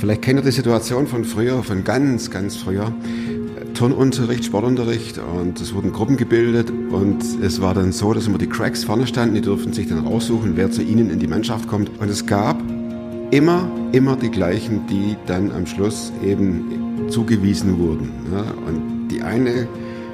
Vielleicht kennt ihr die Situation von früher, von ganz, ganz früher. Turnunterricht, Sportunterricht und es wurden Gruppen gebildet und es war dann so, dass immer die Cracks vorne standen, die durften sich dann raussuchen, wer zu ihnen in die Mannschaft kommt. Und es gab immer, immer die gleichen, die dann am Schluss eben zugewiesen wurden. Ja, und die eine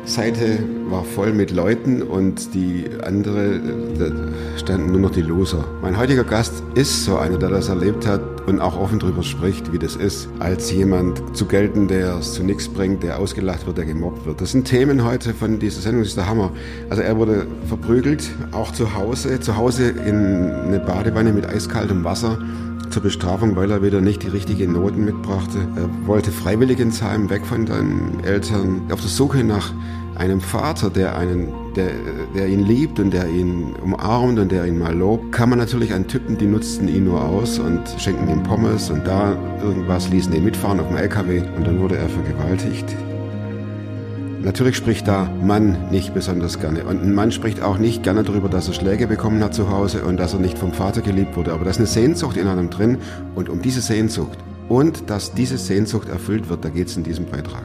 Seite war voll mit Leuten und die andere, da standen nur noch die Loser. Mein heutiger Gast ist so einer, der das erlebt hat und auch offen darüber spricht, wie das ist, als jemand zu gelten, der es zu nichts bringt, der ausgelacht wird, der gemobbt wird. Das sind Themen heute von dieser Sendung, das ist der Hammer. Also er wurde verprügelt, auch zu Hause, zu Hause in eine Badewanne mit eiskaltem Wasser zur Bestrafung, weil er wieder nicht die richtigen Noten mitbrachte. Er wollte freiwillig ins Heim, weg von seinen Eltern, auf der Suche nach einem Vater, der einen, der, der ihn liebt und der ihn umarmt und der ihn mal lobt, kann man natürlich an Typen, die nutzten ihn nur aus und schenkten ihm Pommes und da irgendwas, ließen ihn mitfahren auf dem LKW und dann wurde er vergewaltigt. Natürlich spricht da Mann nicht besonders gerne. Und ein Mann spricht auch nicht gerne darüber, dass er Schläge bekommen hat zu Hause und dass er nicht vom Vater geliebt wurde. Aber da ist eine Sehnsucht in einem drin. Und um diese Sehnsucht und dass diese Sehnsucht erfüllt wird, da geht es in diesem Beitrag.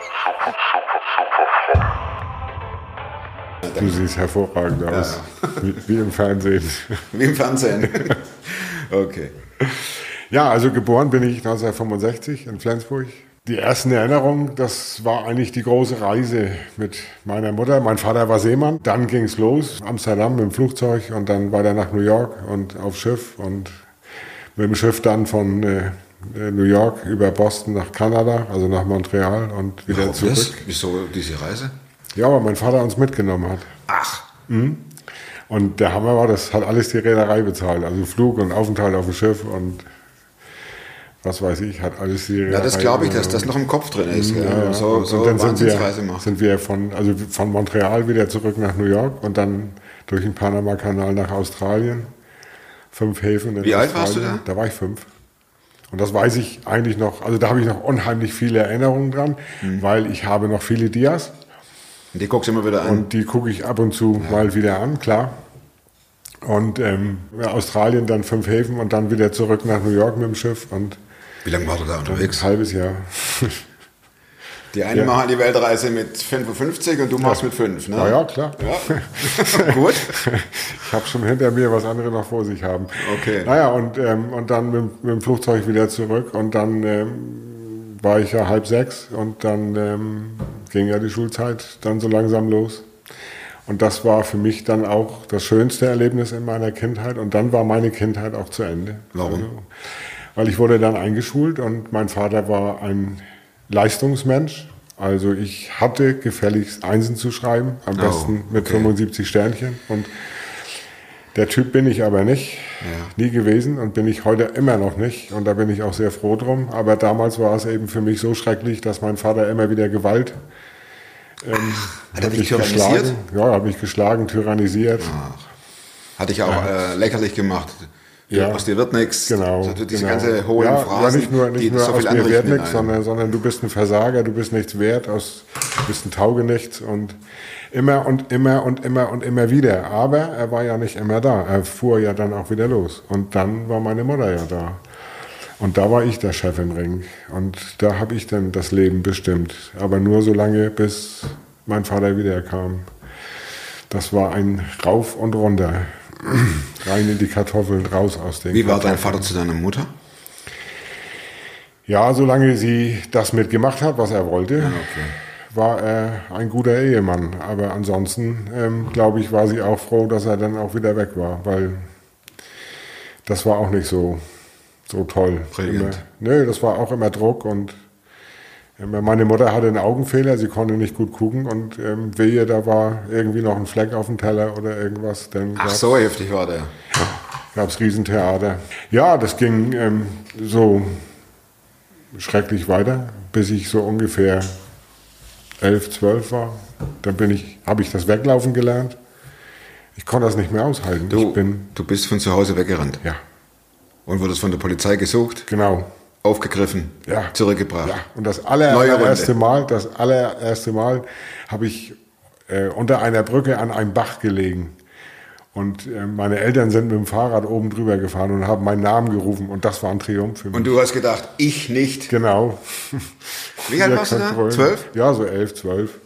Du siehst hervorragend aus. Wie, wie im Fernsehen. Wie im Fernsehen. okay. Ja, also geboren bin ich 1965 in Flensburg. Die ersten Erinnerungen, das war eigentlich die große Reise mit meiner Mutter. Mein Vater war Seemann. Dann ging es los, Amsterdam mit dem Flugzeug und dann weiter nach New York und auf Schiff und mit dem Schiff dann von äh, New York über Boston nach Kanada, also nach Montreal und wieder Warum zurück. das? Wieso diese Reise? Ja, weil mein Vater uns mitgenommen hat. Ach, Und der Hammer war, das hat alles die Reederei bezahlt. Also Flug und Aufenthalt auf dem Schiff und was weiß ich, hat alles die Reederei ja, das glaube ich, dass bezahlt. das noch im Kopf drin ist. gell? Ja, ja. So, und, so und dann sind wir, sind wir von, also von Montreal wieder zurück nach New York und dann durch den Panama-Kanal nach Australien. Fünf Häfen in Wie alt warst du Australien. Da war ich fünf. Und das weiß ich eigentlich noch, also da habe ich noch unheimlich viele Erinnerungen dran, Mhm. weil ich habe noch viele Dias. Und die guckst du immer wieder an. Und die gucke ich ab und zu mal wieder an, klar. Und ähm, ja, Australien dann fünf Häfen und dann wieder zurück nach New York mit dem Schiff und Wie lange war du da ein unterwegs? halbes Jahr. Die einen Ja. machen die Weltreise mit 55 und du machst mit 5. Ne? Na ja, klar. Ja. Gut. Ich habe schon hinter mir, was andere noch vor sich haben. Okay. Naja, und, ähm, und dann mit, mit dem Flugzeug wieder zurück und dann ähm, war ich ja halb sechs und dann ähm, ging ja die Schulzeit dann so langsam los. Und das war für mich dann auch das schönste Erlebnis in meiner Kindheit. Und dann war meine Kindheit auch zu Ende. Warum? Also, weil ich wurde dann eingeschult und mein Vater war ein Leistungsmensch. Also ich hatte gefälligst Einsen zu schreiben, am Oh, besten mit okay. 75 Sternchen. Und der Typ bin ich aber nicht, nie gewesen und bin ich heute immer noch nicht. Und da bin ich auch sehr froh drum. Aber damals war es eben für mich so schrecklich, dass mein Vater immer wieder Gewalt ähm, Hat er dich mich geschlagen. Ja, hat mich geschlagen, tyrannisiert. Hatte ich auch äh, lächerlich gemacht. Ja. Aus dir wird nichts. Genau. Also diese genau. ganze hohen ja, Phrasen, ja, nicht nur, nicht nur so aus mir in nichts, sondern, sondern du bist ein Versager, du bist nichts wert, aus, du bist ein Taugenichts und immer und immer und immer und immer wieder. Aber er war ja nicht immer da. Er fuhr ja dann auch wieder los. Und dann war meine Mutter ja da. Und da war ich der Chef im Ring. Und da habe ich dann das Leben bestimmt. Aber nur so lange, bis mein Vater wiederkam. Das war ein Rauf und Runter. Rein in die Kartoffeln, raus aus den Wie war dein. Vater zu deiner Mutter? Ja, solange sie das mitgemacht hat, was er wollte, war er ein guter Ehemann. Aber ansonsten, ähm, glaube ich, war sie auch froh, dass er dann auch wieder weg war, weil das war auch nicht so, so toll. Brillant. Immer, nö, das war auch immer Druck und immer, meine Mutter hatte einen Augenfehler, sie konnte nicht gut gucken und ähm, wehe, da war irgendwie noch ein Fleck auf dem Teller oder irgendwas. Dann Ach, so heftig war der. gab es Riesentheater. Ja, das ging ähm, so schrecklich weiter, bis ich so ungefähr elf, zwölf war. Dann bin ich, habe ich das Weglaufen gelernt. Ich konnte das nicht mehr aushalten. Du, du bist von zu Hause weggerannt ja, und wurdest von der Polizei gesucht, genau. aufgegriffen, Ja. zurückgebracht. Ja, und das allererste. Mal, das allererste Mal habe ich äh, unter einer Brücke an einem Bach gelegen. Und äh, meine Eltern sind mit dem Fahrrad oben drüber gefahren und haben meinen Namen gerufen. Und das war ein Triumph für mich. Und du hast gedacht, ich nicht. genau. Wie alt warst du da? Zwölf? Ja, so elf, zwölf.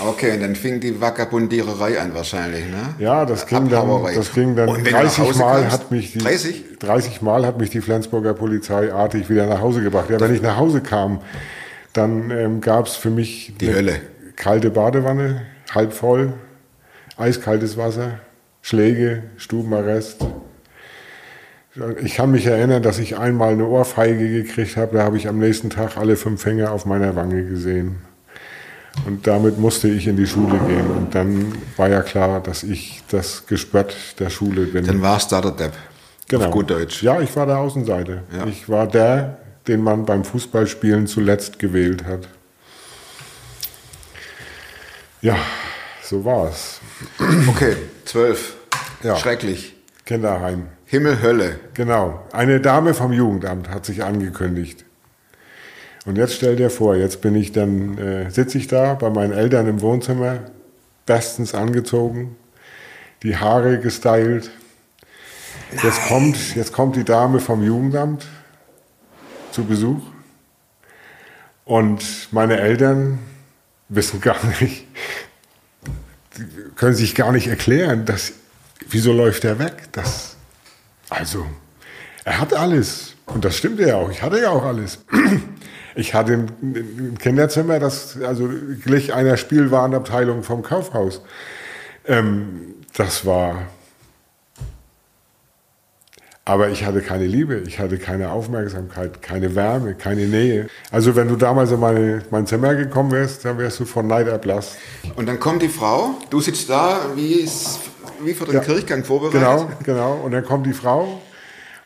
Okay, und dann fing die Vagabundiererei an wahrscheinlich, ne? Ja, das ging dann, das ging dann Und wenn du nach 30 Hause Mal hat mich die 30? 30 Mal hat mich die Flensburger Polizei artig wieder nach Hause gebracht. Ja, wenn ich nach Hause kam, dann ähm, gab es für mich Die Hölle. kalte Badewanne, halb voll, eiskaltes Wasser, Schläge, Stubenarrest. Ich kann mich erinnern, dass ich einmal eine Ohrfeige gekriegt habe. Da habe ich am nächsten Tag alle fünf Finger auf meiner Wange gesehen. Und damit musste ich in die Schule gehen. Und dann war ja klar, dass ich das Gespött der Schule bin. Dann warst da der Depp. Auf gut Deutsch. Ja, ich war der Außenseiter. Ja. Ich war der, den man beim Fußballspielen zuletzt gewählt hat. Ja, so war es. Okay, zwölf. Ja. Schrecklich. Kinderheim. Himmel, Hölle. Genau. Eine Dame vom Jugendamt hat sich angekündigt. Und jetzt stell dir vor, jetzt bin ich dann, äh, sitze ich da bei meinen Eltern im Wohnzimmer, bestens angezogen, die Haare gestylt. Jetzt kommt, jetzt kommt die Dame vom Jugendamt zu Besuch. Und meine Eltern wissen gar nicht, können sich gar nicht erklären, dass, wieso läuft er weg? Das, also, er hat alles. Und das stimmt ja auch. Ich hatte ja auch alles. Ich hatte ein, Kinderzimmer, das also glich einer Spielwarenabteilung vom Kaufhaus. Ähm, das war. Aber ich hatte keine Liebe, ich hatte keine Aufmerksamkeit, keine Wärme, keine Nähe. Also wenn du damals in meine, mein Zimmer gekommen wärst, dann wärst du von Neid erblasst. Und dann kommt die Frau, du sitzt da, wie, ist, wie für den Ja. Kirchgang vorbereitet. Genau, genau. Und dann kommt die Frau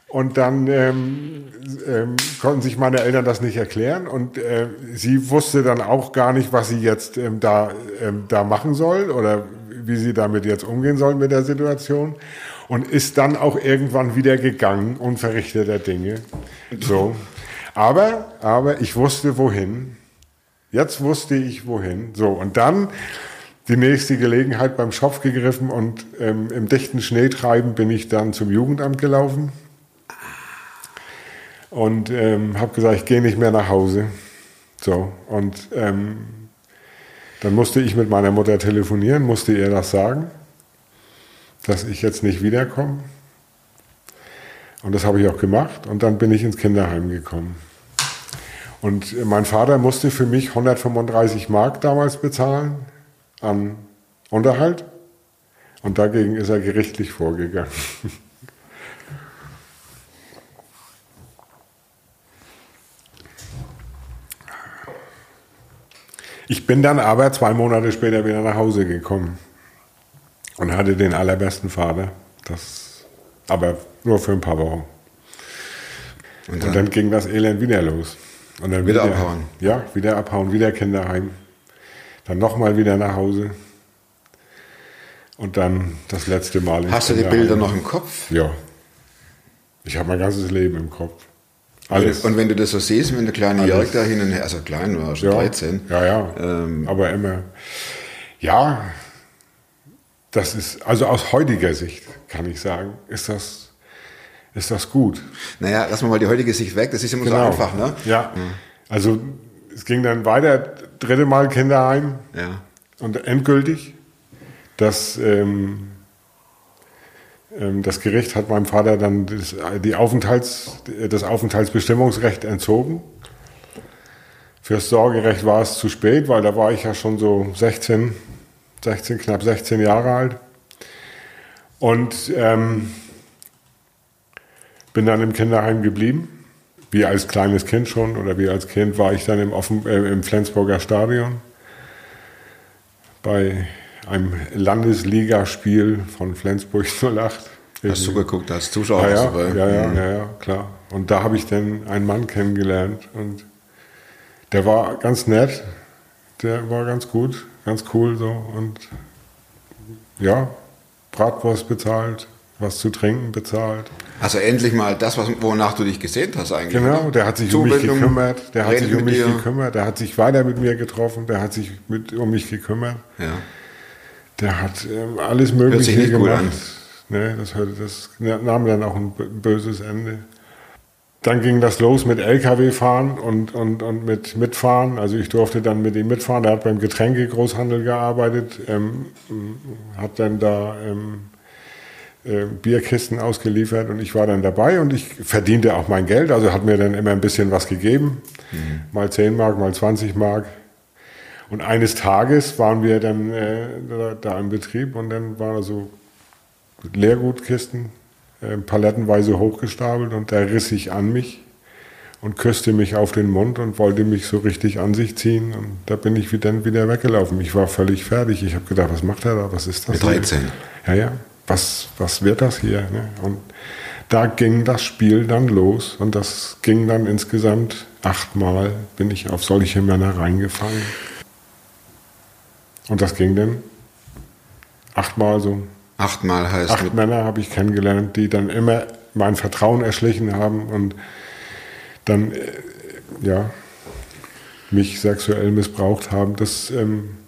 und dann ähm, ähm, konnten sich meine Eltern das nicht erklären und äh, sie wusste dann auch gar nicht, was sie jetzt ähm, da, ähm, da machen soll oder wie sie damit jetzt umgehen soll mit der Situation und ist dann auch irgendwann wieder gegangen und verrichteter Dinge. So. Aber, aber ich wusste wohin. Jetzt wusste ich wohin. So, und dann die nächste Gelegenheit beim Schopf gegriffen und ähm, im dichten Schneetreiben bin ich dann zum Jugendamt gelaufen und ähm, habe gesagt, ich gehe nicht mehr nach Hause. So, und ähm, dann musste ich mit meiner Mutter telefonieren, musste ihr das sagen, dass ich jetzt nicht wiederkomme. Und das habe ich auch gemacht und dann bin ich ins Kinderheim gekommen. Und mein Vater musste für mich 135 Mark damals bezahlen an Unterhalt. Und dagegen ist er gerichtlich vorgegangen. Ich bin dann aber zwei Monate später wieder nach Hause gekommen und hatte den allerbesten Vater. Das, aber nur für ein paar Wochen. Und Und dann, dann ging das Elend wieder los. Und dann Wieder abhauen. Ja, wieder abhauen, wieder Kinderheim. Dann nochmal wieder nach Hause. Und dann das letzte Mal. hast du die. Bilder noch im Kopf? Ja. Ich habe mein ganzes Leben im Kopf. Alles. Und wenn du das so siehst, wenn der kleine. Jörg da hin und her, also klein war, schon ja. 13. Ja, ja. Ähm, Aber immer. Ja, das ist, also aus heutiger Sicht kann ich sagen, ist das, ist das gut. Naja, lassen wir mal die heutige Sicht weg, das ist immer so Genau. einfach, ne? Ja. Also es ging dann weiter, dritte Mal Kinderheim Ja. und endgültig. Das, ähm, ähm, das Gericht hat meinem Vater dann das, die Aufenthalts, das Aufenthaltsbestimmungsrecht entzogen. Fürs Sorgerecht war es zu spät, weil da war ich ja schon so 16, 16 knapp 16 Jahre alt. Und ähm, bin dann im Kinderheim geblieben. Wie als kleines Kind schon oder wie als Kind war ich dann im, Offen, äh, im Flensburger Stadion bei einem Landesligaspiel von Flensburg 08. Hast du geguckt als Zuschauer? Ja, ja, ja, ja, Mhm. ja, ja, klar. Und da habe ich dann einen Mann kennengelernt und der war ganz nett, der war ganz gut, ganz cool so und ja, Bratwurst bezahlt, was zu trinken bezahlt. Also endlich mal das, was, wonach du dich gesehnt hast eigentlich. Genau, der hat sich um mich gekümmert, der hat sich um mich dir. gekümmert, der hat sich weiter mit mir getroffen, der hat sich mit, um mich gekümmert, Ja. der hat ähm, alles Mögliche gemacht. an. Ne, das, hörte, das nahm dann auch ein böses Ende. Dann ging das los mit LKW fahren und, und, und mit Mitfahren. Also ich durfte dann mit ihm mitfahren. Der hat beim Getränkegroßhandel gearbeitet, ähm, hat dann da ähm, äh, Bierkisten ausgeliefert und ich war dann dabei und ich verdiente auch mein Geld. Also hat mir dann immer ein bisschen was gegeben. Mal 10 Mark, mal 20 Mark. Und eines Tages waren wir dann äh, da, da im Betrieb und dann waren so Leergutkisten äh, palettenweise hochgestapelt und der riss sich an mich und küsste mich auf den Mund und wollte mich so richtig an sich ziehen. Und da bin ich dann wieder weggelaufen. Ich war völlig fertig. Ich habe gedacht, was macht er da? Was ist das? Mit hier? 13. Ja, ja. Was, was wird das hier? Ne? Und da ging das Spiel dann los und das ging dann insgesamt achtmal bin ich auf solche Männer reingefallen. Und das ging dann achtmal so. Achtmal heißt Acht Männer habe ich kennengelernt, die dann immer mein Vertrauen erschlichen haben und dann, äh, ja, mich sexuell missbraucht haben. Das, ähm,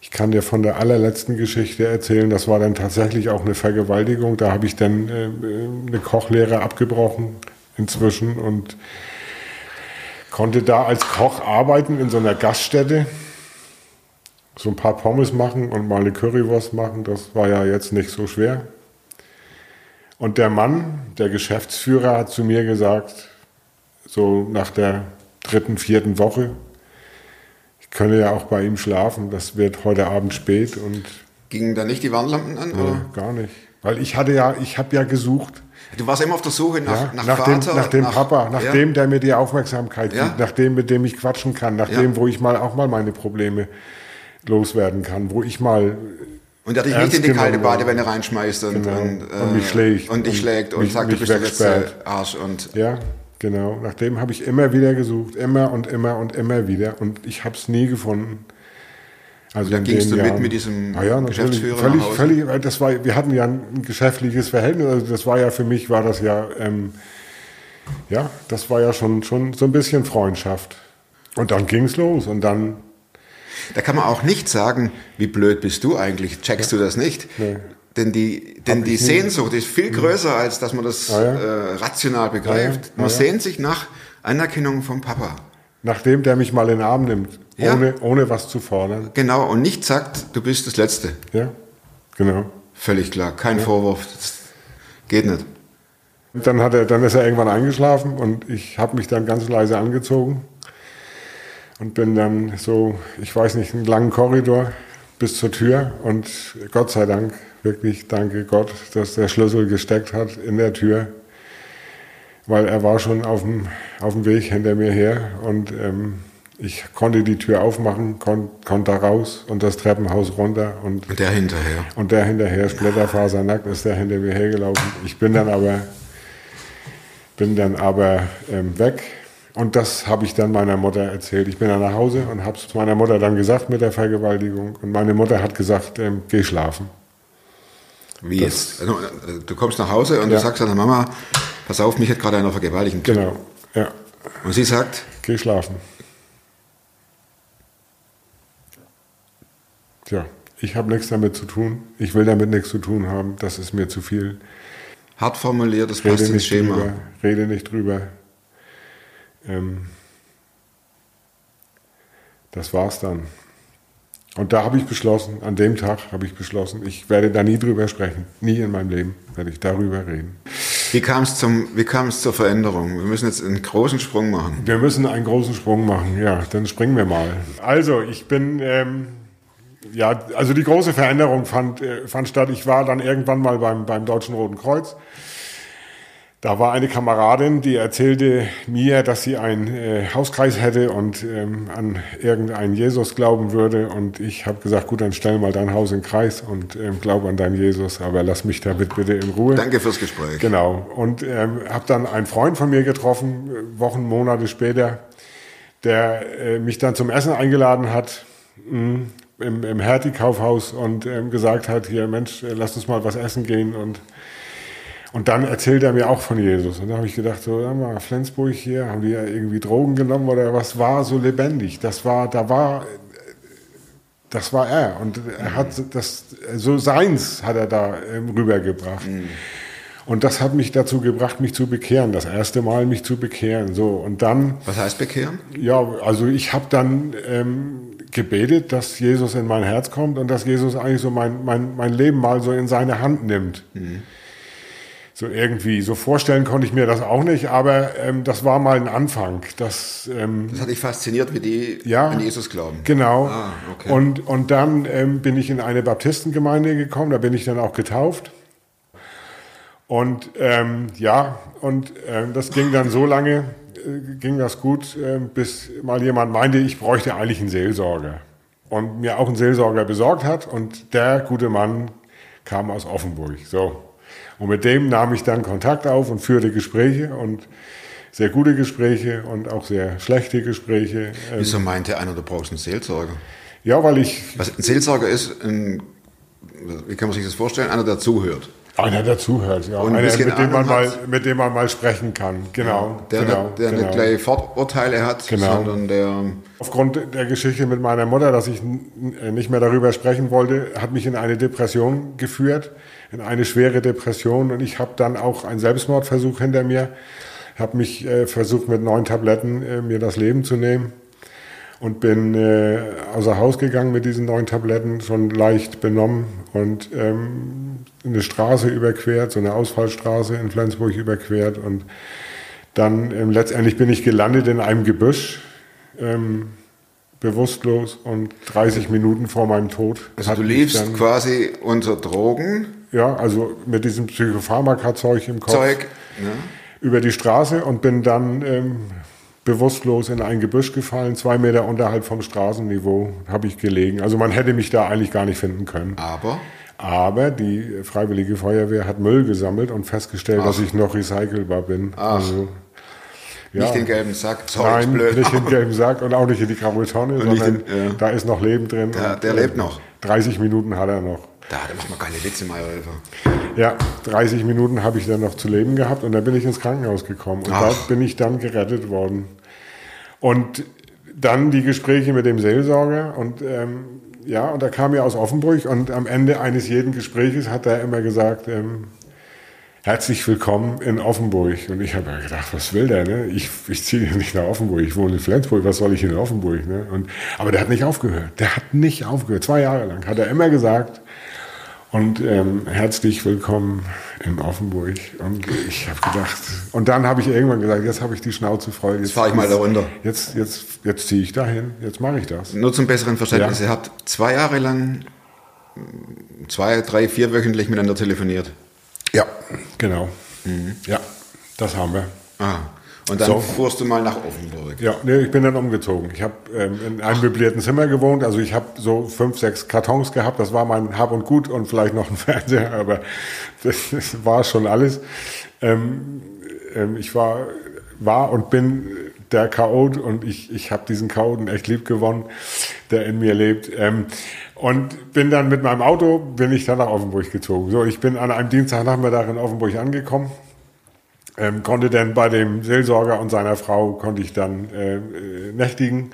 ich kann dir von der allerletzten Geschichte erzählen, das war dann tatsächlich auch eine Vergewaltigung. Da habe ich dann äh, eine Kochlehre abgebrochen inzwischen und konnte da als Koch arbeiten in so einer Gaststätte. So ein paar Pommes machen und mal eine Currywurst machen, das war ja jetzt nicht so schwer. Und der Mann, der Geschäftsführer, hat zu mir gesagt, so nach der dritten, vierten Woche, ich könne ja auch bei ihm schlafen, das wird heute Abend spät und gingen da nicht die Warnlampen an? Oder? äh, gar nicht. Weil ich hatte ja, ich habe ja gesucht, Du warst immer auf der Suche nach, ja, nach, nach, Vater, dem, nach dem Papa, nach ja? dem, der mir die Aufmerksamkeit Ja. gibt, nach dem, mit dem ich quatschen kann, nach Ja. dem, wo ich mal auch mal meine Probleme loswerden kann, wo ich mal Und der dich ernst nicht in die kalte. Badewanne reinschmeißt und, Genau. und, Und mich schlägt. Und dich Und schlägt und mich- sagt, mich du bist der letzte wegsperrt. Arsch. Und Ja, genau. Nach dem habe ich immer wieder gesucht, immer und immer und immer wieder. Und ich habe es nie gefunden. Also in gingst du mit Jahren- mit diesem Ah ja, natürlich. Geschäftsführer Völlig, nach Hause? völlig. Das war, wir hatten ja ein geschäftliches Verhältnis. Also das war ja für mich war das ja, ähm, ja, das war ja schon schon so ein bisschen Freundschaft. Und dann ging's los und dann da kann man auch nicht sagen, wie blöd bist du eigentlich, checkst du das nicht? Nee. Denn die, denn die. Sehnsucht ist viel größer, als dass man das Ah ja. äh, rational begreift. Ah ja. Man ja. sehnt sich nach Anerkennung vom Papa. nachdem der mich mal in den Arm nimmt, Ja. ohne ohne was zu fordern. Genau, und nicht sagt, du bist das Letzte. Ja, genau. Völlig klar, kein Vorwurf. Das geht nicht. Dann, hat er, dann ist er irgendwann eingeschlafen und ich habe mich dann ganz leise angezogen und bin dann so, ich weiß nicht, einen langen Korridor bis zur Tür und Gott sei Dank, wirklich danke Gott, dass der Schlüssel gesteckt hat in der Tür, weil er war schon auf dem, auf dem Weg hinter mir her und ähm, ich konnte die Tür aufmachen, kon, konnte da raus und das Treppenhaus runter und Und der hinterher. und der hinterher, splitterfasernackt, ist der hinter mir hergelaufen. Ich bin dann aber, bin dann aber ähm, weg. Und das habe ich dann meiner Mutter erzählt. Ich bin dann nach Hause und habe es meiner Mutter dann gesagt mit der Vergewaltigung. Und meine Mutter hat gesagt, ähm, geh schlafen. Wie jetzt? Also, äh, du kommst nach Hause und Ja. du sagst deiner Mama, pass auf, mich hat gerade einer vergewaltigt. Genau, ja, Und sie sagt, geh schlafen. Tja, ich habe nichts damit zu tun. Ich will damit nichts zu tun haben. Das ist mir zu viel. hart formuliert, das passt Rede ins Schema. drüber. Rede nicht drüber. Ähm, das war's dann. Und da habe ich beschlossen, an dem Tag habe ich beschlossen, ich werde da nie drüber sprechen. Nie in meinem Leben werde ich darüber reden. Wie kam es zum, wie kam es zur Veränderung? Wir müssen jetzt einen großen Sprung machen. Wir müssen einen großen Sprung machen. Ja, dann springen wir mal. Also, ich bin, ähm, ja, also die große Veränderung fand, äh, fand statt. Ich war dann irgendwann mal beim, beim Deutschen Roten Kreuz. Da war eine Kameradin, die erzählte mir, dass sie einen äh, Hauskreis hätte und ähm, an irgendeinen Jesus glauben würde. Und ich habe gesagt, gut, dann stell mal dein Haus in Kreis und ähm, glaube an deinen Jesus, aber lass mich damit bitte in Ruhe. Danke fürs Gespräch. Genau. Und ähm, habe dann einen Freund von mir getroffen, äh, Wochen, Monate später, der äh, mich dann zum Essen eingeladen hat. Mm, im, im Hertie-Kaufhaus und ähm, gesagt hat, hier Mensch, äh, lass uns mal was essen gehen und und dann erzählt er mir auch von Jesus. Und da habe ich gedacht, so, ja, mal, Flensburg hier, haben die ja irgendwie Drogen genommen oder was war so lebendig? Das war, da war, das war er. Und er hat das, so seins hat er da ähm, rübergebracht. Und das hat mich dazu gebracht, mich zu bekehren. Das erste Mal mich zu bekehren. So. Und dann, Was heißt bekehren? ja, also ich habe dann ähm, gebetet, dass Jesus in mein Herz kommt und dass Jesus eigentlich so mein, mein, mein Leben mal so in seine Hand nimmt. So irgendwie, so vorstellen konnte ich mir das auch nicht, aber ähm, das war mal ein Anfang. Das, ähm, Das hat dich fasziniert, wie die Ja. an Jesus glauben. Genau. Ah, okay. und, und dann ähm, bin ich in eine Baptistengemeinde gekommen, da bin ich dann auch getauft. Und ähm, ja, und ähm, das ging dann so lange, äh, ging das gut, ähm, bis mal jemand meinte, ich bräuchte eigentlich einen Seelsorger. Und mir auch einen Seelsorger besorgt hat. Und der gute Mann kam aus Offenburg. So. Und mit dem nahm ich dann Kontakt auf und führte Gespräche und sehr gute Gespräche und auch sehr schlechte Gespräche. Ähm, Wieso meinte einer, du brauchst einen Seelsorger? ja, weil ich Was ein Seelsorger ist, ein, wie kann man sich das vorstellen? Einer, der zuhört. einer dazuhört, ja. Und ein einer, mit dem, man mal, mit dem man mal sprechen kann. Genau. Der, genau, der genau. nicht gleich Vorurteile hat, Genau. sondern der. Aufgrund der Geschichte mit meiner Mutter, dass ich nicht mehr darüber sprechen wollte, hat mich in eine Depression geführt, in eine schwere Depression. Und ich habe dann auch einen Selbstmordversuch hinter mir, habe mich äh, versucht, mit neun Tabletten äh, mir das Leben zu nehmen und bin äh, außer Haus gegangen mit diesen neun Tabletten, schon leicht benommen und ähm, eine Straße überquert, so eine Ausfallstraße in Flensburg überquert und dann ähm, letztendlich bin ich gelandet in einem Gebüsch, ähm, bewusstlos und 30 Minuten vor meinem Tod. Also du dann, quasi unter Drogen, ja, also mit diesem Psychopharmaka-Zeug im Kopf Zeug. Ne? über die Straße und bin dann ähm, bewusstlos in ein Gebüsch gefallen, zwei Meter unterhalb vom Straßenniveau habe ich gelegen. Also man hätte mich da eigentlich gar nicht finden können. Aber Aber die Freiwillige Feuerwehr hat Müll gesammelt und festgestellt, dass ich noch recycelbar bin. Also, ja. nicht den gelben Sack, sorry, Nein, blöd. nicht in den gelben Sack und auch nicht in die graue Tonne, nicht sondern in- ja. da ist noch Leben drin. Der- der lebt noch. 30 Minuten hat er noch. Da, da macht man keine Witze, Meyerhilfer. Ja, 30 Minuten habe ich dann noch zu leben gehabt und dann bin ich ins Krankenhaus gekommen und Ach. da bin ich dann gerettet worden. Und dann die Gespräche mit dem Seelsorger und ähm, ja, und er kam ja aus Offenburg und am Ende eines jeden Gespräches hat er immer gesagt, ähm, herzlich willkommen in Offenburg. Und ich habe ja gedacht, was will der? Ne? Ich, ich ziehe nicht nach Offenburg, ich wohne in Flensburg, was soll ich in Offenburg? Ne? Und, aber der hat nicht aufgehört. Der hat nicht aufgehört. Zwei Jahre lang hat er immer gesagt, und ähm, herzlich willkommen in Offenburg. Und ich habe gedacht, und dann habe ich irgendwann gesagt, jetzt habe ich die Schnauze voll. Jetzt fahr ich mal da runter. Jetzt, jetzt, jetzt ziehe ich dahin, jetzt mache ich das. Nur zum besseren Verständnis, Ja. ihr habt zwei Jahre lang, zwei, drei, vier wöchentlich miteinander telefoniert. Ja, genau. Mhm. Ja, das haben wir. Ah. Und dann So. fuhrst du mal nach Offenburg. Ja, nee, ich bin dann umgezogen. Ich habe ähm, in einem möblierten Zimmer gewohnt. Also ich habe so fünf, sechs Kartons gehabt. Das war mein Hab und Gut und vielleicht noch ein Fernseher, aber das, das war schon alles. Ähm, ähm, ich war, war und bin der Chaot und ich, ich habe diesen Chaoten echt lieb gewonnen, der in mir lebt. Ähm, und bin dann mit meinem Auto, bin ich dann nach Offenburg gezogen. So, ich bin an einem Dienstagnachmittag in Offenburg angekommen ähm, konnte dann bei dem Seelsorger und seiner Frau konnte ich dann äh, äh, nächtigen.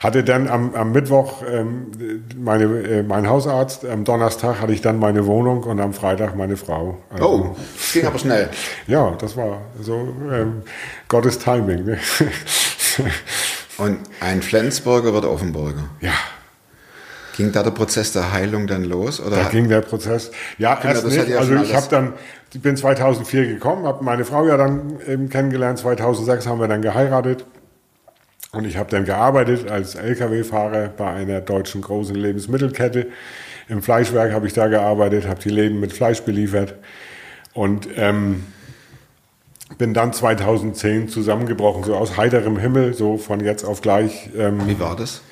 Hatte dann am, am Mittwoch ähm, meine, äh, meinen Hausarzt, am Donnerstag hatte ich dann meine Wohnung und am Freitag meine Frau. Also, Oh, das ging aber schnell. Ja, das war so ähm, Gottes Timing. Ne? Und ein Flensburger wird Offenburger. ja, Ging da der Prozess der Heilung dann los? Oder da ging der Prozess. Ja, Kinder, erst das hat nicht. ja Also ich habe dann, ich bin 2004 gekommen, habe meine Frau ja dann eben kennengelernt. 2006 haben wir dann geheiratet. Und ich habe dann gearbeitet als Lkw-Fahrer bei einer deutschen großen Lebensmittelkette. Im Fleischwerk habe ich da gearbeitet, habe die Läden mit Fleisch beliefert und ähm, bin dann 2010 zusammengebrochen, so aus heiterem Himmel, so von jetzt auf gleich. Ähm, Wie war das?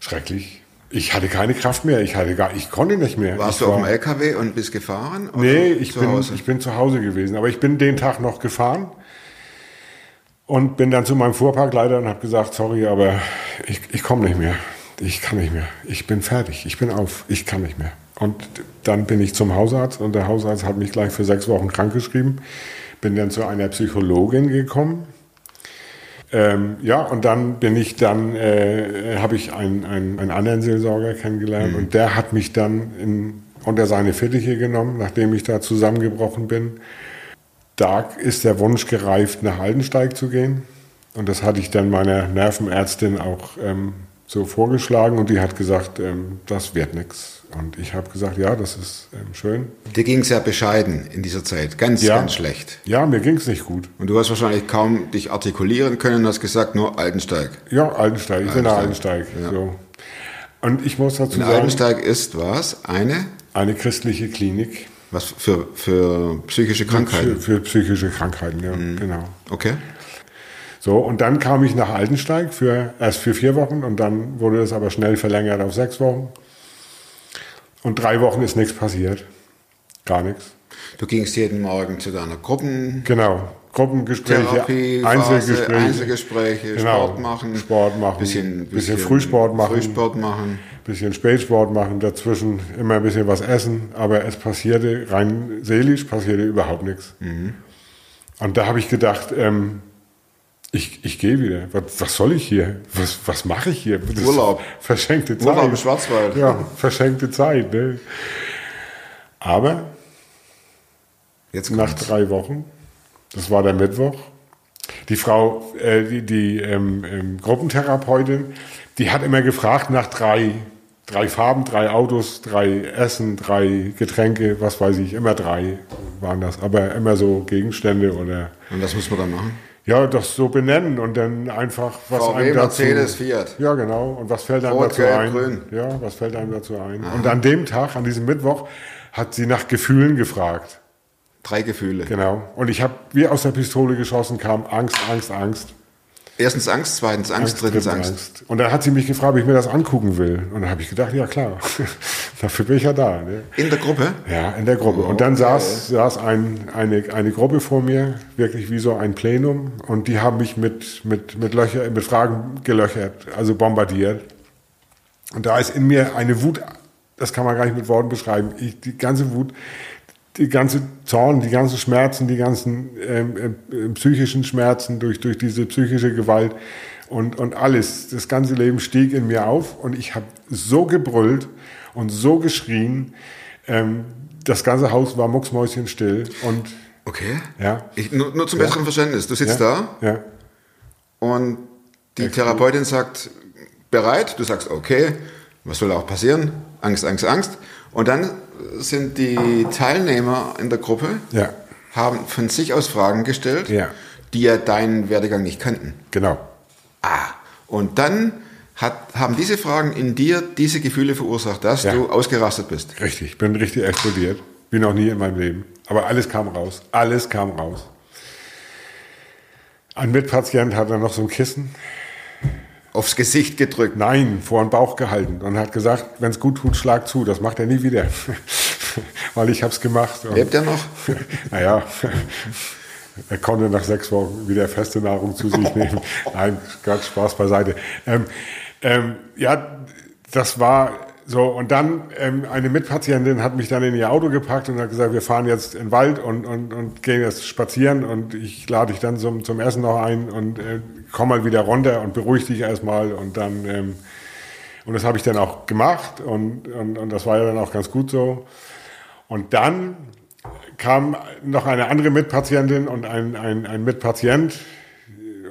schrecklich. Ich hatte keine Kraft mehr, ich hatte gar, ich konnte nicht mehr. Warst ich du auf war- dem LKW und bist gefahren? oder Nee, ich bin, Hause? ich bin zu Hause gewesen. Aber ich bin den Tag noch gefahren und bin dann zu meinem Fuhrparkleiter und habe gesagt, sorry, aber ich, ich komme nicht mehr. ich kann nicht mehr. Ich bin fertig. Ich bin auf. Ich kann nicht mehr. Und dann bin ich zum Hausarzt und der Hausarzt hat mich gleich für sechs Wochen krankgeschrieben. Bin dann zu einer Psychologin gekommen. Ähm, ja, und dann bin ich dann, äh, habe ich einen, einen, einen anderen Seelsorger kennengelernt und der hat mich dann in, unter seine Fittiche genommen, nachdem ich da zusammengebrochen bin. Da ist der Wunsch gereift, nach Altensteig zu gehen. Und das hatte ich dann meiner Nervenärztin auch ähm, so vorgeschlagen und die hat gesagt, ähm, das wird nichts. Und ich habe gesagt, ja, das ist ähm, schön. Dir ging es ja bescheiden in dieser Zeit. Ganz, Ja. ganz schlecht. Ja, mir ging es nicht gut. Und du hast wahrscheinlich kaum dich artikulieren können und hast gesagt, nur Altensteig. Ja, Altensteig, ich bin Altensteig, ja. So. Und ich muss dazu In sagen, Altensteig ist was? Eine? eine christliche Klinik Was für, für psychische für, Krankheiten? für psychische Krankheiten, ja, Mhm. genau. Okay. So, und dann kam ich nach Altensteig für, erst für vier Wochen und dann wurde das aber schnell verlängert auf sechs Wochen. Und drei Wochen ist nichts passiert. Gar nichts. Du gingst jeden Morgen zu deiner Gruppen. Genau. Gruppengespräche, Therapie, Einzelgespräche. Phase, Einzelgespräche, Genau. Sport machen. Sport machen. Bisschen, Bisschen Frühsport machen. Frühsport machen. bisschen Spätsport machen, dazwischen immer ein bisschen was essen, aber es passierte rein seelisch passierte überhaupt nichts. Mhm. Und da habe ich gedacht, ähm, ich, ich gehe wieder. Was, was soll ich hier? Was, was mache ich hier? Das Urlaub. Verschenkte Zeit. Urlaub im Schwarzwald. Ja, verschenkte Zeit. Ne? Aber Jetzt nach drei Wochen, das war der Mittwoch, die Frau, äh, die, die ähm, ähm, Gruppentherapeutin, die hat immer gefragt nach drei, drei Farben, drei Autos, drei Essen, drei Getränke, was weiß ich, immer drei waren das, aber immer so Gegenstände oder Und was muss man dann machen? Ja, das so benennen und dann einfach was VW, einem dazu, Mercedes, Fiat. Ja, genau. Und was fällt einem Rot, dazu Gelb, ein? Grün. Ja, was fällt einem dazu ein? Und an dem Tag, an diesem Mittwoch, hat sie nach Gefühlen gefragt. Drei Gefühle. Genau. Und ich habe wie aus der Pistole geschossen, kam Angst, Angst, Angst. Erstens Angst, zweitens Angst, drittens drittens Angst. Und dann hat sie mich gefragt, ob ich mir das angucken will. Und dann habe ich gedacht, ja klar, dafür bin ich ja da. Ne? In der Gruppe? Ja, in der Gruppe. Und dann saß, saß ein, eine, eine Gruppe vor mir, wirklich wie so ein Plenum. Und die haben mich mit, mit, mit, Löcher, mit Fragen gelöchert, also bombardiert. Und da ist in mir eine Wut, das kann man gar nicht mit Worten beschreiben. Ich, die ganze Wut, die ganze Zorn, die ganzen Schmerzen, die ganzen ähm, ähm, psychischen Schmerzen durch, durch diese psychische Gewalt und, und alles. Das ganze Leben stieg in mir auf und ich habe so gebrüllt und so geschrien. Ähm, das ganze Haus war mucksmäuschenstill und Okay. ja. Ich, nur, nur zum besseren Verständnis. Du sitzt ja, da Ja, und die Therapeutin sagt, bereit? Du sagst, okay. Was soll auch passieren? Angst, Angst, Angst. Und dann sind die Teilnehmer in der Gruppe, ja, haben von sich aus Fragen gestellt, Ja. die ja deinen Werdegang nicht kannten. genau. Ah, und dann hat, haben diese Fragen in dir diese Gefühle verursacht, dass Ja. du ausgerastet bist. Richtig, ich bin richtig explodiert. Wie noch nie in meinem Leben. Aber alles kam raus. Alles kam raus. Ein Mitpatient hat dann noch so ein Kissen, Aufs Gesicht gedrückt. nein, vor den Bauch gehalten und hat gesagt, wenn es gut tut, schlag zu. Das macht er nie wieder. Weil ich habe es gemacht. Lebt er noch? naja, er konnte nach sechs Wochen wieder feste Nahrung zu sich nehmen. Nein, ganz Spaß beiseite. Ähm, ähm, ja, das war so. Und dann ähm, eine Mitpatientin hat mich dann in ihr Auto gepackt und hat gesagt, wir fahren jetzt in den Wald und, und, und gehen jetzt spazieren und ich lade dich dann zum, zum Essen noch ein und äh, komm mal wieder runter und beruhig dich erstmal und dann... Ähm, und das habe ich dann auch gemacht und, und, und das war ja dann auch ganz gut so. Und dann kam noch eine andere Mitpatientin und ein, ein, ein Mitpatient.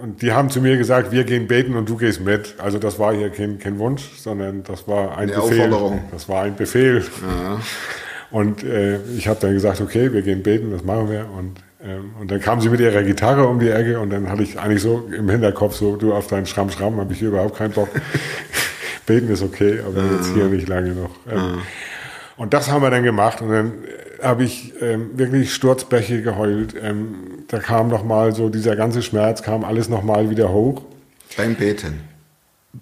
Und die haben zu mir gesagt, wir gehen beten und du gehst mit. Also das war hier kein, kein Wunsch, sondern das war ein Eine Befehl. Aufforderung. Das war ein Befehl. Und äh, ich habe dann gesagt, okay, wir gehen beten, das machen wir. Und, ähm, und dann kam sie mit ihrer Gitarre um die Ecke und dann hatte ich eigentlich so im Hinterkopf so, du auf deinen Schramm, Schramm, habe ich überhaupt keinen Bock. beten ist okay, aber jetzt hier nicht lange noch. Ähm, und das haben wir dann gemacht und dann habe ich ähm, wirklich Sturzbäche geheult. Ähm, da kam nochmal so dieser ganze Schmerz, kam alles nochmal wieder hoch. Beim Beten.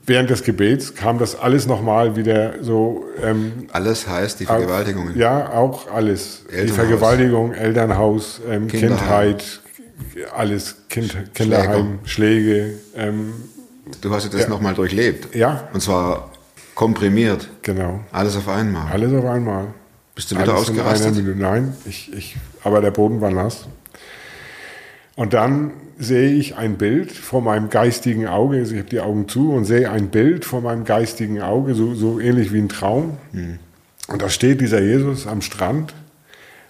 Während des Gebets kam das alles nochmal wieder so. Ähm, Alles heißt die Vergewaltigungen. ja, auch alles. Die. Vergewaltigung, Elternhaus, ähm. Kindheit, alles, kind, Kinderheim, Schläge. Ähm, Du hast das Ja. nochmal durchlebt. Ja. Und zwar Komprimiert. Genau. Alles auf einmal. Alles auf einmal. Bist du wieder Alles ausgerastet? Minute. Nein, ich, ich, aber der Boden war nass. Und dann sehe ich ein Bild vor meinem geistigen Auge, also ich habe die Augen zu und sehe ein Bild vor meinem geistigen Auge, so, so ähnlich wie ein Traum. Und da steht dieser Jesus am Strand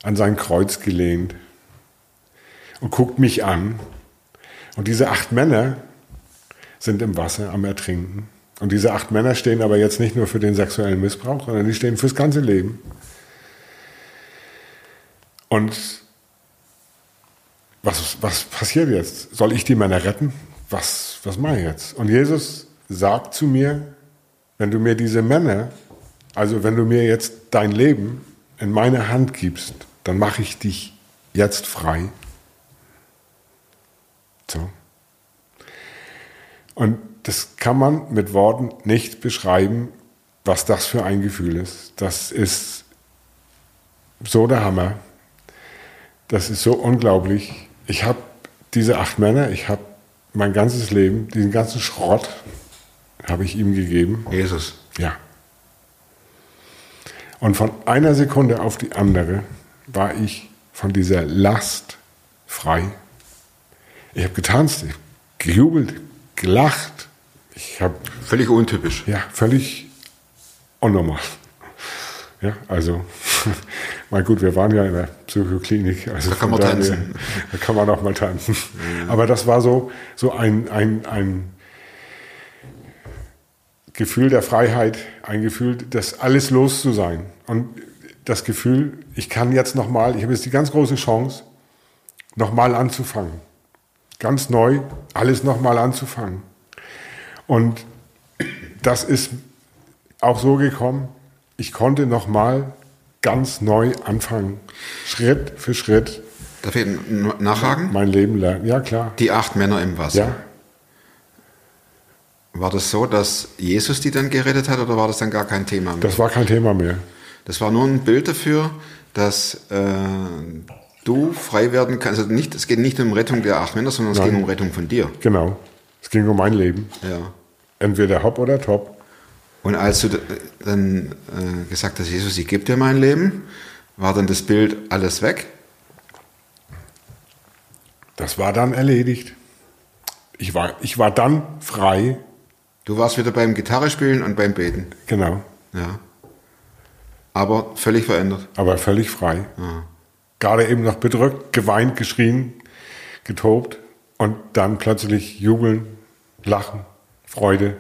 an sein Kreuz gelehnt und guckt mich an. Und diese acht Männer sind im Wasser am Ertrinken. Und diese acht Männer stehen aber jetzt nicht nur für den sexuellen Missbrauch, sondern die stehen fürs ganze Leben. Und was, was passiert jetzt? Soll ich die Männer retten? Was, was mache ich jetzt? Und Jesus sagt zu mir, wenn du mir diese Männer, also wenn du mir jetzt dein Leben in meine Hand gibst, dann mache ich dich jetzt frei. So. Und das kann man mit Worten nicht beschreiben, was das für ein Gefühl ist. Das ist so der Hammer. Das ist so unglaublich. Ich habe diese acht Männer, ich habe mein ganzes Leben, diesen ganzen Schrott, habe ich ihm gegeben. Jesus. Ja. Und von einer Sekunde auf die andere war ich von dieser Last frei. Ich habe getanzt, ich hab gejubelt, gelacht. Ich habe Völlig untypisch. ja völlig unnormal. Ja, also, mal gut, wir waren ja in der Psychoklinik. Also Da kann man daher- tanzen. Da kann man auch mal tanzen. Aber das war so, so ein, ein, ein Gefühl der Freiheit, ein Gefühl, das alles los zu sein. Und das Gefühl, ich kann jetzt nochmal, ich habe jetzt die ganz große Chance, nochmal anzufangen. Ganz neu, alles nochmal anzufangen. Und das ist auch so gekommen, ich konnte nochmal ganz neu anfangen. Schritt für Schritt Darf ich nachhaken? mein Leben lernen. Ja, klar. Die acht Männer im Wasser. Ja, War das so, dass Jesus die dann gerettet hat oder war das dann gar kein Thema mehr? das war kein Thema mehr. Das war nur ein Bild dafür, dass äh, du frei werden kannst. Also nicht, es geht nicht um Rettung der acht Männer, sondern es Nein. ging um Rettung von dir. Genau. Es ging um mein Leben. Ja. Entweder hopp oder top. Und als du dann äh, gesagt hast, Jesus, ich gebe dir mein Leben, war dann das Bild alles weg? Das war dann erledigt. Ich war, ich war dann frei. Du warst wieder beim Gitarre spielen und beim Beten. Genau. Ja. Aber völlig verändert. Aber völlig frei. Gerade eben noch bedrückt, geweint, geschrien, getobt und dann plötzlich jubeln, lachen, Freude,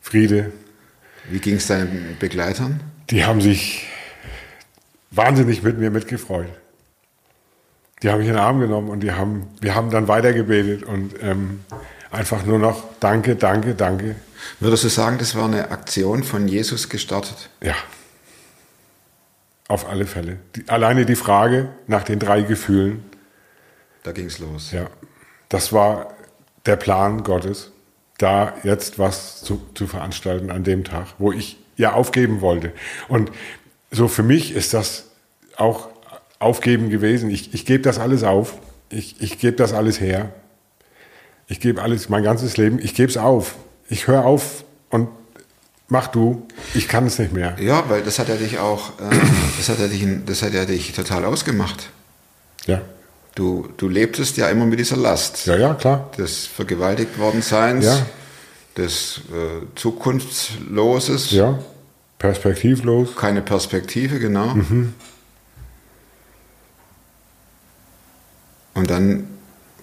Friede. Wie ging es deinen Begleitern? Die haben sich wahnsinnig mit mir mitgefreut. Die haben mich in den Arm genommen und die haben, wir haben dann weitergebetet und ähm, einfach nur noch Danke, Danke, Danke. Würdest du sagen, das war eine Aktion von Jesus gestartet? Ja. Auf alle Fälle. Die, alleine die Frage nach den drei Gefühlen, Da ging es los. ja, das war der Plan Gottes, da jetzt was zu, zu veranstalten an dem Tag, wo ich ja aufgeben wollte. Und so für mich ist das auch aufgeben gewesen. Ich, ich gebe das alles auf. Ich, ich gebe das alles her. Ich gebe alles, mein ganzes Leben, ich gebe es auf. Ich höre auf und mach du. Ich kann es nicht mehr. Ja, weil das hat ja dich auch, äh, das hat ja dich, das hat ja dich total ausgemacht. Ja, Du, du lebtest ja immer mit dieser Last. ja, ja klar. Des vergewaltigt worden Seins, Ja. des äh, Zukunftsloses, Ja, perspektivlos. keine Perspektive, genau. Mhm. Und dann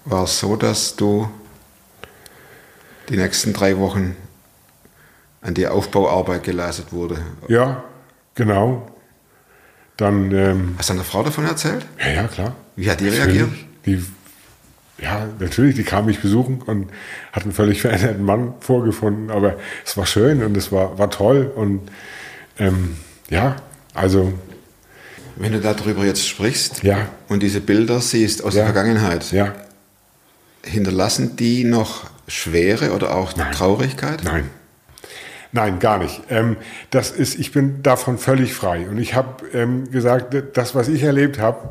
war es so, dass du die nächsten drei Wochen an die Aufbauarbeit geleistet wurde. Ja, genau. Dann, ähm, Hast du deiner Frau davon erzählt? ja, ja, klar. Wie hat die Natürlich. reagiert? Die, ja, natürlich, die kam mich besuchen und hat einen völlig veränderten Mann vorgefunden, aber es war schön und es war, war toll und ähm, ja, also Wenn du darüber jetzt sprichst Ja. und diese Bilder siehst aus Ja. der Vergangenheit, ja, hinterlassen die noch Schwere oder auch Traurigkeit? nein. Nein, gar nicht. Ähm, das ist, ich bin davon völlig frei. Und ich habe ähm, gesagt, das, was ich erlebt habe,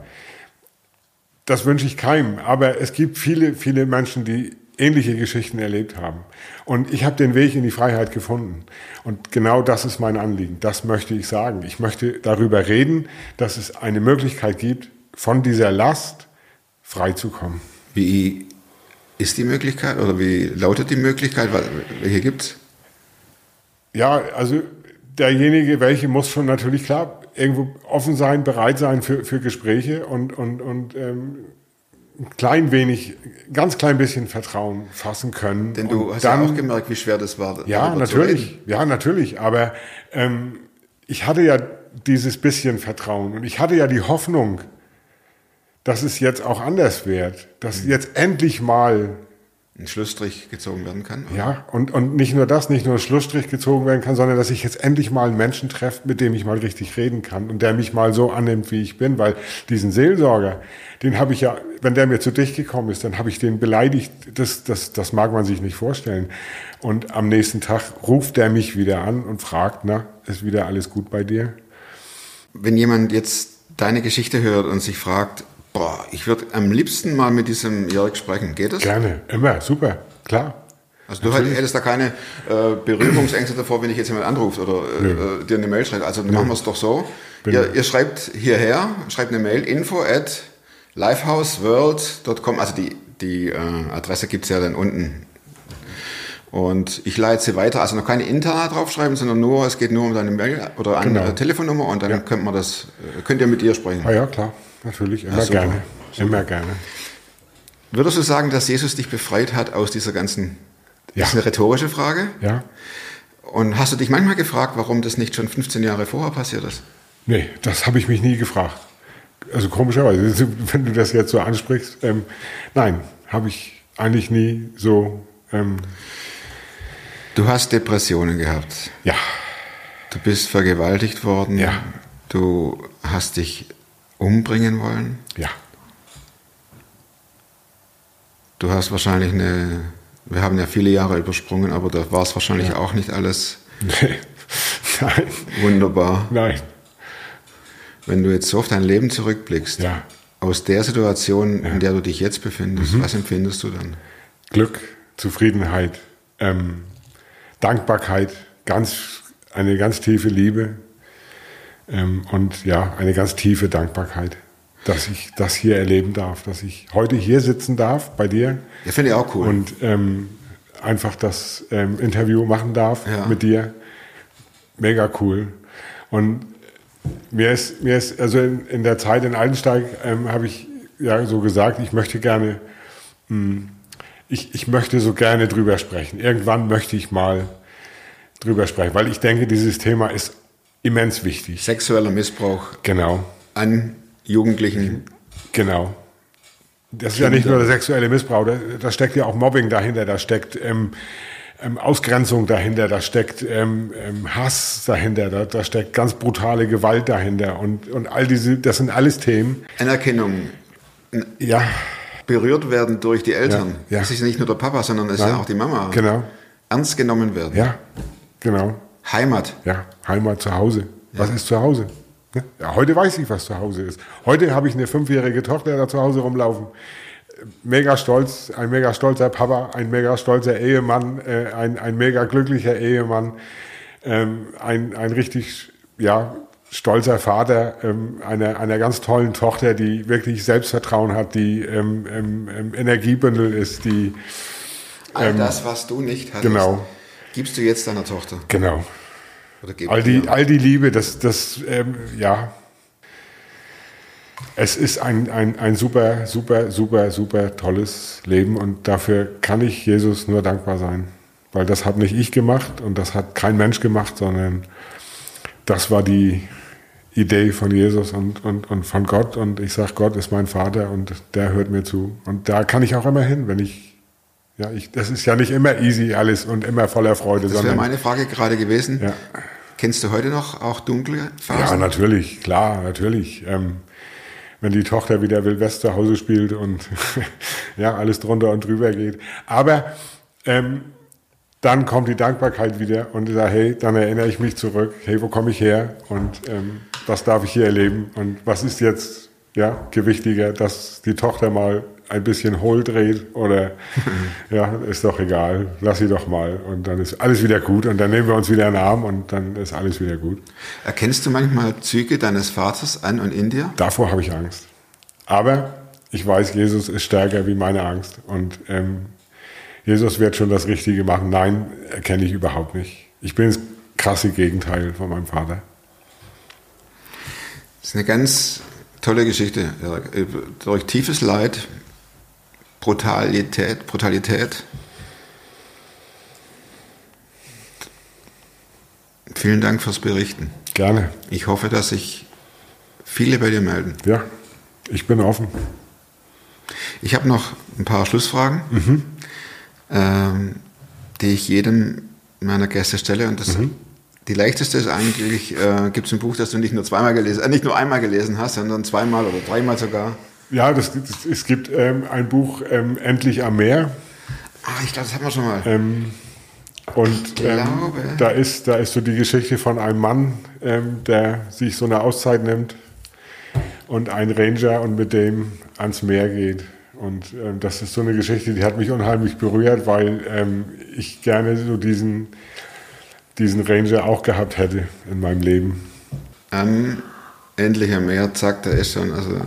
das wünsche ich keinem. Aber es gibt viele, viele Menschen, die ähnliche Geschichten erlebt haben. Und ich habe den Weg in die Freiheit gefunden. Und genau das ist mein Anliegen. Das möchte ich sagen. Ich möchte darüber reden, dass es eine Möglichkeit gibt, von dieser Last frei zu kommen. Wie ist die Möglichkeit oder wie lautet die Möglichkeit? Welche gibt's? Ja, also derjenige, welche muss schon natürlich klar irgendwo offen sein, bereit sein für, für Gespräche und, und, und ähm, ein klein wenig, ganz klein bisschen Vertrauen fassen können. Denn du und hast ja auch gemerkt, wie schwer das war. Ja, natürlich. Ja, natürlich. Aber ähm, ich hatte ja dieses bisschen Vertrauen und ich hatte ja die Hoffnung, dass es jetzt auch anders wird, dass Mhm. jetzt endlich mal Ein Schlussstrich gezogen werden kann. ja, und, und nicht nur das, nicht nur ein Schlussstrich gezogen werden kann, sondern dass ich jetzt endlich mal einen Menschen treffe, mit dem ich mal richtig reden kann und der mich mal so annimmt, wie ich bin. Weil diesen Seelsorger, den habe ich ja, wenn der mir zu dich gekommen ist, dann habe ich den beleidigt. Das, das, das mag man sich nicht vorstellen. Und am nächsten Tag ruft der mich wieder an und fragt, na, ist wieder alles gut bei dir? Wenn jemand jetzt deine Geschichte hört und sich fragt, boah, ich würde am liebsten mal mit diesem Jörg sprechen, geht das? Gerne, immer, super, klar. Also du hättest da keine äh, Berührungsängste davor, wenn ich jetzt jemand anruft oder äh, äh, dir eine Mail schreibt. Also dann machen wir es doch so. Ihr, ihr schreibt hierher, schreibt eine Mail, info at lifehouseworld.com. Also die, die äh, Adresse gibt's ja dann unten. Und ich leite sie weiter, also noch keine Interna draufschreiben, sondern nur, es geht nur um deine Mail oder eine Genau. Telefonnummer und dann könnt, man das, äh, könnt ihr mit ihr sprechen. Ah ja, klar, natürlich, immer Ja, super. gerne, immer gerne. Würdest du sagen, dass Jesus dich befreit hat aus dieser ganzen, das Ja. ist eine rhetorische Frage? Ja, Und hast du dich manchmal gefragt, warum das nicht schon 15 Jahre vorher passiert ist? Nee, das habe ich mich nie gefragt. Also komischerweise, wenn du das jetzt so ansprichst, ähm, nein, habe ich eigentlich nie so, ähm, Du hast Depressionen gehabt. ja, Du bist vergewaltigt worden. Ja. Du hast dich umbringen wollen. ja, Du hast wahrscheinlich eine. Wir haben ja viele Jahre übersprungen, aber da war es wahrscheinlich auch nicht alles nee, nein, wunderbar. nein, Wenn du jetzt so auf dein Leben zurückblickst, ja, aus der Situation, in der du dich jetzt befindest, was empfindest du dann? Glück, Zufriedenheit, ähm, Dankbarkeit, ganz, eine ganz tiefe Liebe und ja, eine ganz tiefe Dankbarkeit, dass ich das hier erleben darf, dass ich heute hier sitzen darf bei dir Ja, finde ich auch cool. und ähm, einfach das ähm, Interview machen darf Ja. mit dir. Mega cool. Und mir ist, mir ist also in, in der Zeit in Altensteig ähm, habe ich ja so gesagt, ich möchte gerne, mh, ich, ich möchte so gerne drüber sprechen. Irgendwann möchte ich mal drüber sprechen, weil ich denke, dieses Thema ist immens wichtig. Sexueller Missbrauch Genau, an Jugendlichen. genau. Das ist ja nicht nur der sexuelle Missbrauch, da, steckt ja auch Mobbing dahinter, da steckt ähm, ähm, Ausgrenzung dahinter, da steckt ähm, ähm, Hass dahinter, da, da steckt ganz brutale Gewalt dahinter und, und all diese, das sind alles Themen. Anerkennung, Ja, berührt werden durch die Eltern. Ja, ja. Es ist nicht nur der Papa, sondern es ist ja auch die Mama. genau, Ernst genommen werden. ja, genau, Heimat. ja, Heimat zu Hause. Was ist zu Hause? Ja, heute weiß ich, was zu Hause ist. Heute habe ich eine fünfjährige Tochter da zu Hause rumlaufen. Mega stolz, ein mega stolzer Papa, ein mega stolzer Ehemann, äh, ein, ein mega glücklicher Ehemann, ähm, ein, ein richtig, ja, stolzer Vater ähm, einer, einer ganz tollen Tochter, die wirklich Selbstvertrauen hat, die ähm, ähm, ähm, Energiebündel ist, die, All das, was du nicht hattest, Ähm, genau. Gibst du jetzt deiner Tochter. genau, All die, all die Liebe, das, das ähm, ja. Es ist ein, ein, ein super, super, super, super tolles Leben und dafür kann ich Jesus nur dankbar sein. Weil das hat nicht ich gemacht und das hat kein Mensch gemacht, sondern das war die Idee von Jesus und, und, und von Gott. Und ich sage, Gott ist mein Vater und der hört mir zu. Und da kann ich auch immer hin, wenn ich, ja, ich, das ist ja nicht immer easy alles und immer voller Freude, Das wäre meine Frage gerade gewesen. Ja. Kennst du heute noch auch dunkle Ja, Phasen? natürlich, klar, natürlich. Ähm, wenn die Tochter wieder Wildwest zu Hause spielt und ja, alles drunter und drüber geht. Aber ähm, dann kommt die Dankbarkeit wieder und ich sage, hey, dann erinnere ich mich zurück, hey, wo komme ich her und ähm, was darf ich hier erleben und was ist jetzt ja, gewichtiger, dass die Tochter mal ein bisschen hohl dreht oder ja, ist doch egal, lass sie doch mal und dann ist alles wieder gut und dann nehmen wir uns wieder einen Arm und dann ist alles wieder gut. Erkennst du manchmal Züge deines Vaters an und in dir? Davor habe ich Angst. Aber ich weiß, Jesus ist stärker wie meine Angst und ähm, Jesus wird schon das Richtige machen. Nein, erkenne ich überhaupt nicht. Ich bin das krasse Gegenteil von meinem Vater. Das ist eine ganz tolle Geschichte. Erik. Durch tiefes Leid, Brutalität, Brutalität. Vielen Dank fürs Berichten. Gerne. Ich hoffe, dass sich viele bei dir melden. Ja, ich bin offen. Ich habe noch ein paar Schlussfragen, ähm, die ich jedem meiner Gäste stelle. Und das, die leichteste ist eigentlich, äh, gibt es ein Buch, das du nicht nur zweimal gelesen, äh, nicht nur einmal gelesen hast, sondern zweimal oder dreimal sogar. Ja, das, das, es gibt ähm, ein Buch, ähm, Endlich am Meer. Ah, ich glaube, das hatten wir schon mal. Ähm, und ähm, da, ist, da ist so die Geschichte von einem Mann, ähm, der sich so eine Auszeit nimmt und ein Ranger und mit dem ans Meer geht. Und ähm, das ist so eine Geschichte, die hat mich unheimlich berührt, weil ich gerne so diesen, diesen Ranger auch gehabt hätte in meinem Leben. Am endlich am Meer, zack, da ist schon, also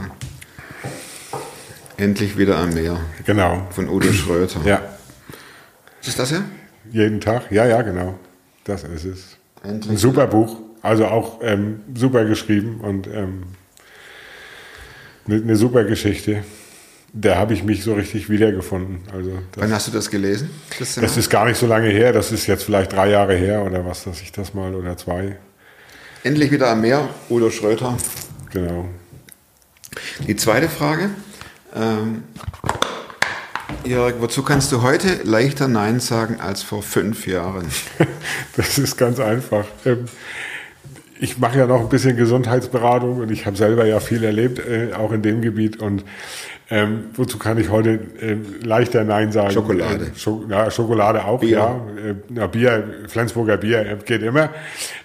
endlich wieder am Meer Genau. von Udo Schröter. Ja, Ist das ja? jeden Tag. Ja, ja, genau. Das ist es. Endlich. Ein super Buch, also auch ähm, super geschrieben und ähm, eine, super Geschichte. Da habe ich mich so richtig wiedergefunden. Also das, Wann hast du das gelesen? Das das ist gar nicht so lange her. Das ist jetzt vielleicht drei Jahre her oder was, dass ich das mal oder zwei. endlich wieder am Meer, Udo Schröter. Genau. Die zweite Frage. Ähm, Jörg, wozu kannst du heute leichter Nein sagen als vor fünf Jahren? Das ist ganz einfach. Ähm, Ich mache ja noch ein bisschen Gesundheitsberatung und ich habe selber ja viel erlebt, äh, auch in dem Gebiet. Und ähm, wozu kann ich heute ähm, leichter Nein sagen? Schokolade. Äh, Scho ja, Schokolade auch, Bier. ja. Äh, na, Bier, Flensburger Bier äh, geht immer,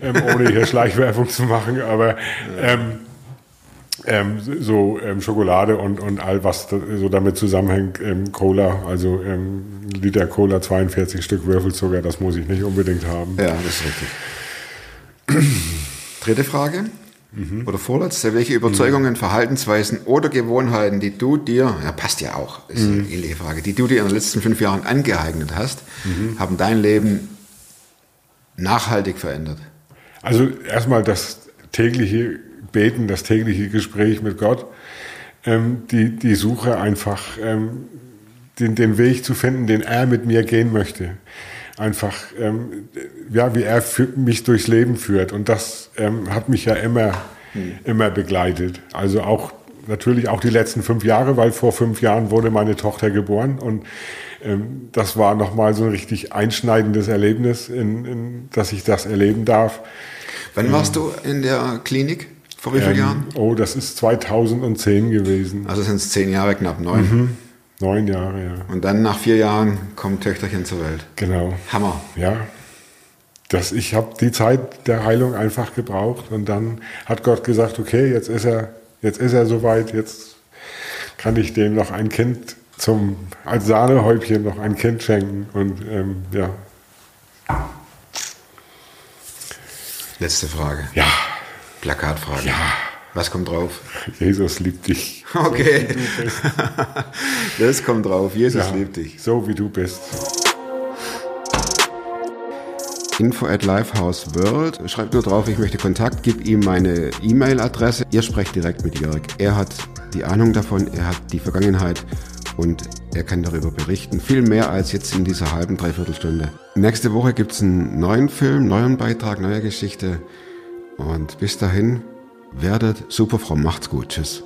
ähm, ohne hier Schleichwerbung zu machen. Aber ähm, ähm, so ähm, Schokolade und, und all was da, so damit zusammenhängt, ähm, Cola, also ähm, Liter Cola, 42 Stück Würfelzucker, das muss ich nicht unbedingt haben. Ja, das ist richtig. Dritte Frage. Oder vorletzte. Welche Überzeugungen, Verhaltensweisen oder Gewohnheiten, die du dir, ja passt ja auch, ist eine ähnliche Frage, die du dir in den letzten fünf Jahren angeeignet hast, haben dein Leben nachhaltig verändert? Also erstmal das tägliche Beten, das tägliche Gespräch mit Gott, ähm, die, die Suche einfach, ähm, den, den Weg zu finden, den er mit mir gehen möchte. Einfach, ähm, ja, wie er für mich durchs Leben führt. Und das ähm, hat mich ja immer, immer begleitet. Also auch natürlich auch die letzten fünf Jahre, weil vor fünf Jahren wurde meine Tochter geboren und ähm, das war nochmal so ein richtig einschneidendes Erlebnis, in, in, dass ich das erleben darf. Wann warst du in der Klinik? Vor wie vielen Ähm, Jahren? Oh, das ist 2010 gewesen. Also sind es zehn Jahre, knapp neun. Neun Jahre, ja. Und dann nach vier Jahren kommt Töchterchen zur Welt. Genau. Hammer. Ja. Das, ich habe die Zeit der Heilung einfach gebraucht und dann hat Gott gesagt, okay, jetzt ist er, jetzt ist er soweit, jetzt kann ich dem noch ein Kind zum als Sahnehäubchen noch ein Kind schenken und ähm, ja, Letzte Frage. ja, Plakatfrage. ja, Was kommt drauf? Jesus liebt dich. Okay. Das kommt drauf. Jesus Ja, liebt dich. So wie du bist. Info at Lifehouse World. Schreibt nur drauf, ich möchte Kontakt, gib ihm meine E-Mail-Adresse. Ihr sprecht direkt mit Jörg. Er hat die Ahnung davon, er hat die Vergangenheit und er kann darüber berichten. Viel mehr als jetzt in dieser halben, dreiviertel Stunde. Nächste Woche gibt's einen neuen Film, neuen Beitrag, neue Geschichte. Und bis dahin, werdet super fromm. Macht's gut. Tschüss.